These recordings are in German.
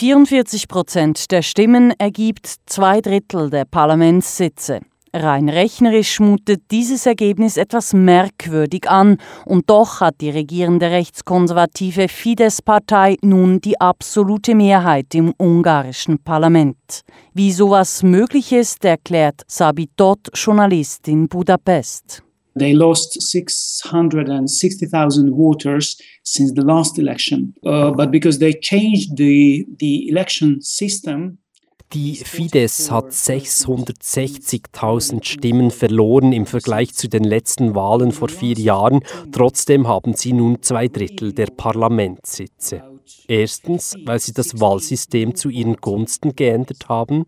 44 Prozent der Stimmen ergibt zwei Drittel der Parlamentssitze. Rein rechnerisch mutet dieses Ergebnis etwas merkwürdig an, und doch hat die regierende rechtskonservative Fidesz-Partei nun die absolute Mehrheit im ungarischen Parlament. Wie sowas möglich ist, erklärt Sabitot, Journalist in Budapest. They lost 660,000 voters since the last election. Uh, but because they changed the, the election system, die Fidesz hat 660.000 Stimmen verloren im Vergleich zu den letzten Wahlen vor vier Jahren. Trotzdem haben sie nun zwei Drittel der Parlamentssitze. Erstens, weil sie das Wahlsystem zu ihren Gunsten geändert haben.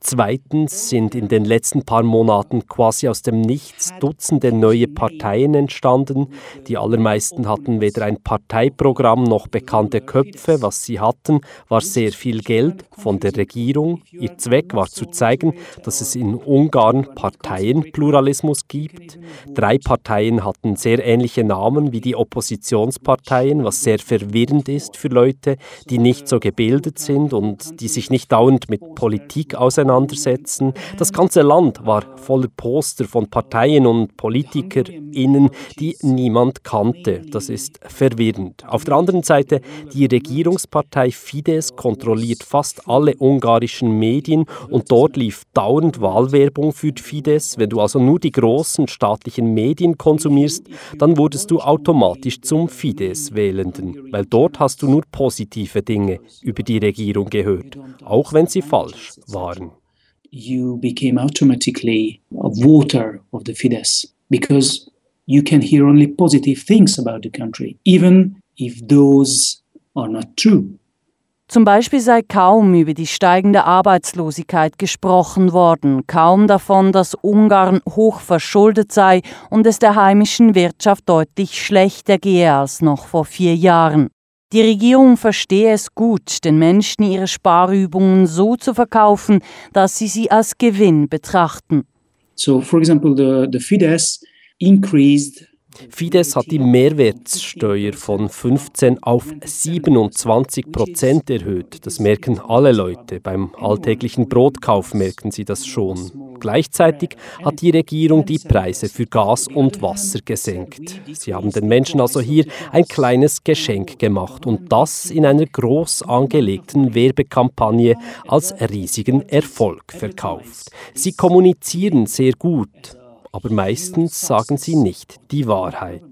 Zweitens sind in den letzten paar Monaten quasi aus dem Nichts Dutzende neue Parteien entstanden. Die allermeisten hatten weder ein Parteiprogramm noch bekannte Köpfe. Was sie hatten, war sehr viel Geld von der Regierung. Ihr Zweck war zu zeigen, dass es in Ungarn Parteienpluralismus gibt. Drei Parteien hatten sehr ähnliche Namen wie die Oppositionsparteien, was sehr verwirrend ist für Leute, die nicht so gebildet sind und die sich nicht dauernd mit Politik auseinandersetzen. Das ganze Land war voller Poster von Parteien und PolitikerInnen, die niemand kannte. Das ist verwirrend. Auf der anderen Seite, die Regierungspartei Fidesz kontrolliert fast alle ungarischen Medien und dort lief dauernd Wahlwerbung für Fidesz. Wenn du also nur die großen staatlichen Medien konsumierst, dann wurdest du automatisch zum Fidesz-Wählenden, weil dort hast du nur positive Dinge über die Regierung gehört, auch wenn sie falsch war waren. You became automatically a voter of the Fidesz because you can hear only positive things about the country, even if those are not true. Zum Beispiel sei kaum über die steigende Arbeitslosigkeit gesprochen worden, kaum davon, dass Ungarn hoch verschuldet sei und es der heimischen Wirtschaft deutlich schlechter gehe als noch vor vier Jahren. Die Regierung verstehe es gut, den Menschen ihre Sparübungen so zu verkaufen, dass sie sie als Gewinn betrachten. So, for example, the, the Fidesz increased Fidesz hat die Mehrwertsteuer von 15 auf 27 Prozent erhöht. Das merken alle Leute. Beim alltäglichen Brotkauf merken sie das schon. Gleichzeitig hat die Regierung die Preise für Gas und Wasser gesenkt. Sie haben den Menschen also hier ein kleines Geschenk gemacht und das in einer groß angelegten Werbekampagne als riesigen Erfolg verkauft. Sie kommunizieren sehr gut aber meistens sagen sie nicht die Wahrheit.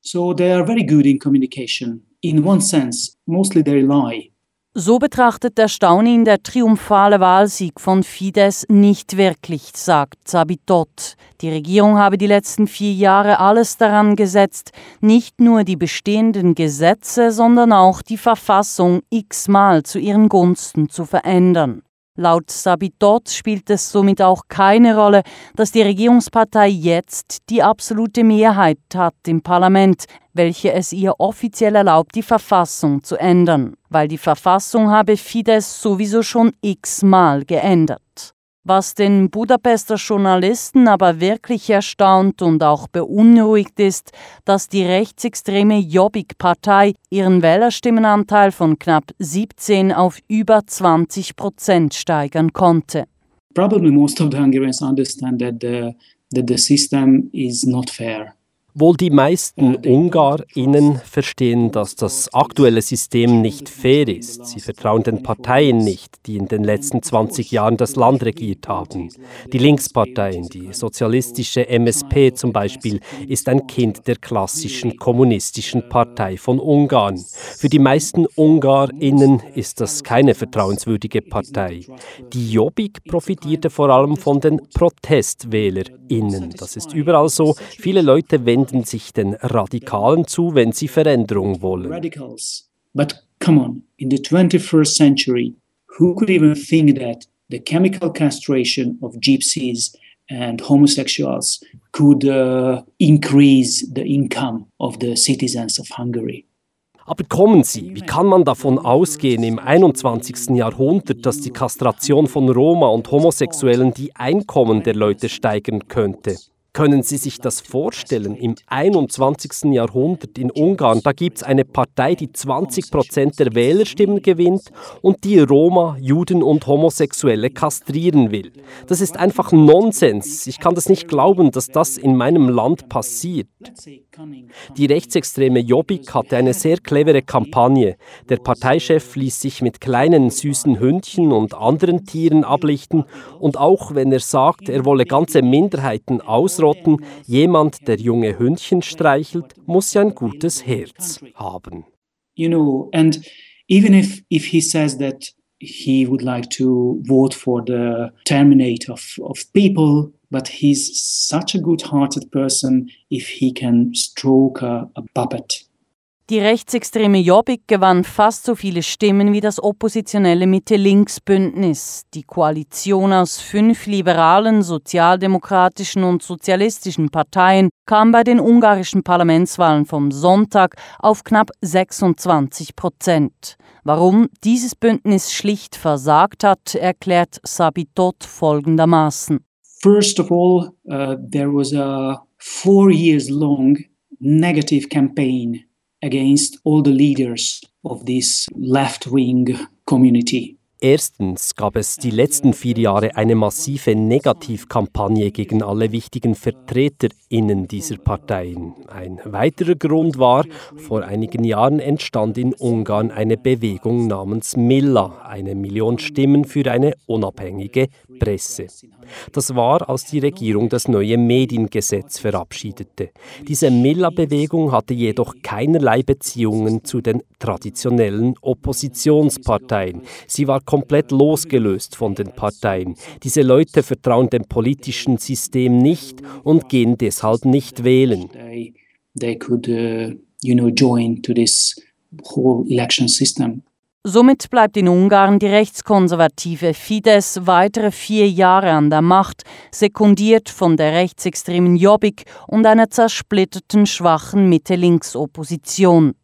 So they are very good in communication. In one sense, mostly they lie. So betrachtet der Staunin der triumphale Wahlsieg von Fidesz nicht wirklich, sagt Sabitot. Die Regierung habe die letzten vier Jahre alles daran gesetzt, nicht nur die bestehenden Gesetze, sondern auch die Verfassung x-mal zu ihren Gunsten zu verändern. Laut Sabitot spielt es somit auch keine Rolle, dass die Regierungspartei jetzt die absolute Mehrheit hat im Parlament, welche es ihr offiziell erlaubt, die Verfassung zu ändern, weil die Verfassung habe Fidesz sowieso schon x-mal geändert. Was den Budapester Journalisten aber wirklich erstaunt und auch beunruhigt ist, dass die rechtsextreme Jobbik-Partei ihren Wählerstimmenanteil von knapp 17 auf über 20 Prozent steigern konnte. Probably most of the Hungarians understand that the, that the system is not fair. Wohl die meisten UngarInnen verstehen, dass das aktuelle System nicht fair ist. Sie vertrauen den Parteien nicht, die in den letzten 20 Jahren das Land regiert haben. Die Linksparteien, die sozialistische MSP zum Beispiel, ist ein Kind der klassischen kommunistischen Partei von Ungarn. Für die meisten UngarInnen ist das keine vertrauenswürdige Partei. Die Jobbik profitierte vor allem von den ProtestwählerInnen. Das ist überall so. Viele Leute wenden wenden sich den Radikalen zu, wenn sie Veränderung wollen. Radicals. But come on, in the 21st century, who could even think that the chemical castration of gypsies and homosexuals could uh, increase the income of the citizens of Hungary? Aber kommen Sie, wie kann man davon ausgehen im 21. Jahrhundert, dass die Kastration von Roma und Homosexuellen die Einkommen der Leute steigern könnte? Können Sie sich das vorstellen? Im 21. Jahrhundert in Ungarn, da gibt es eine Partei, die 20 Prozent der Wählerstimmen gewinnt und die Roma, Juden und Homosexuelle kastrieren will. Das ist einfach Nonsens. Ich kann das nicht glauben, dass das in meinem Land passiert. Die rechtsextreme Jobbik hatte eine sehr clevere Kampagne. Der Parteichef ließ sich mit kleinen süßen Hündchen und anderen Tieren ablichten und auch wenn er sagt, er wolle ganze Minderheiten ausrotten, jemand, der junge Hündchen streichelt, muss ja ein gutes Herz haben. You know, and even if if he says that he would like to vote for the terminate of, of people, but he's such a good-hearted person if he can stroke a, a puppet. Die rechtsextreme Jobbik gewann fast so viele Stimmen wie das oppositionelle Mitte-Links-Bündnis. Die Koalition aus fünf liberalen, sozialdemokratischen und sozialistischen Parteien kam bei den ungarischen Parlamentswahlen vom Sonntag auf knapp 26 Prozent. Warum dieses Bündnis schlicht versagt hat, erklärt Sabitot folgendermaßen. First of all, uh, there was a four years long negative campaign against all the leaders of this left wing community. Erstens gab es die letzten vier Jahre eine massive Negativkampagne gegen alle wichtigen VertreterInnen dieser Parteien. Ein weiterer Grund war, vor einigen Jahren entstand in Ungarn eine Bewegung namens Milla, eine Million Stimmen für eine unabhängige Presse. Das war, als die Regierung das neue Mediengesetz verabschiedete. Diese Milla-Bewegung hatte jedoch keinerlei Beziehungen zu den traditionellen Oppositionsparteien. Sie war komplett losgelöst von den Parteien. Diese Leute vertrauen dem politischen System nicht und gehen deshalb nicht wählen. They, they could, uh, you know, join to this whole election system. Somit bleibt in Ungarn die rechtskonservative Fidesz weitere vier Jahre an der Macht, sekundiert von der rechtsextremen Jobbik und einer zersplitterten schwachen Mitte-Links-Opposition.